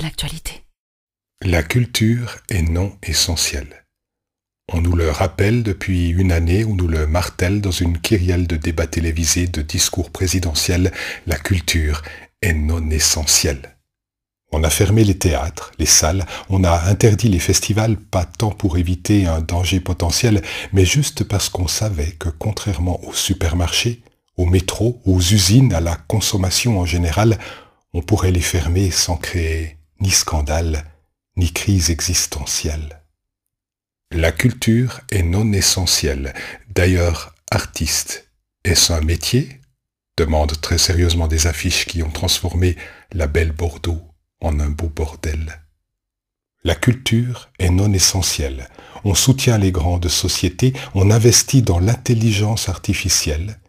l'actualité. La culture est non essentielle. On nous le rappelle depuis une année, on nous le martèle dans une kyrielle de débats télévisés, de discours présidentiels, la culture est non essentielle. On a fermé les théâtres, les salles, on a interdit les festivals, pas tant pour éviter un danger potentiel, mais juste parce qu'on savait que contrairement aux supermarchés, aux métros, aux usines, à la consommation en général, on pourrait les fermer sans créer ni scandale, ni crise existentielle. La culture est non essentielle. D'ailleurs, artiste, est-ce un métier? Demandent très sérieusement des affiches qui ont transformé la belle Bordeaux en un beau bordel. La culture est non essentielle. On soutient les grandes sociétés, on investit dans l'intelligence artificielle,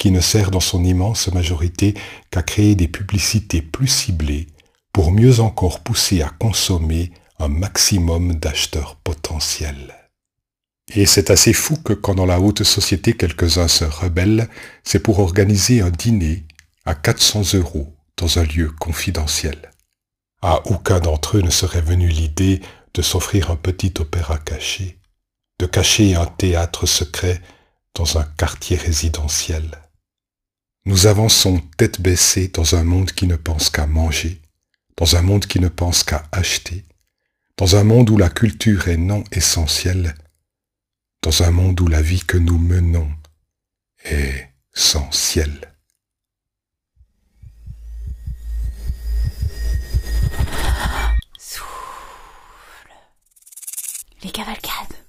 qui ne sert dans son immense majorité qu'à créer des publicités plus ciblées pour mieux encore pousser à consommer un maximum d'acheteurs potentiels. Et c'est assez fou que quand dans la haute société quelques-uns se rebellent, c'est pour organiser un dîner à 400 euros dans un lieu confidentiel. À aucun d'entre eux ne serait venue l'idée de s'offrir un petit opéra caché, de cacher un théâtre secret dans un quartier résidentiel. Nous avançons tête baissée dans un monde qui ne pense qu'à manger, dans un monde qui ne pense qu'à acheter, dans un monde où la culture est non essentielle, dans un monde où la vie que nous menons est sans. Les cavalcades.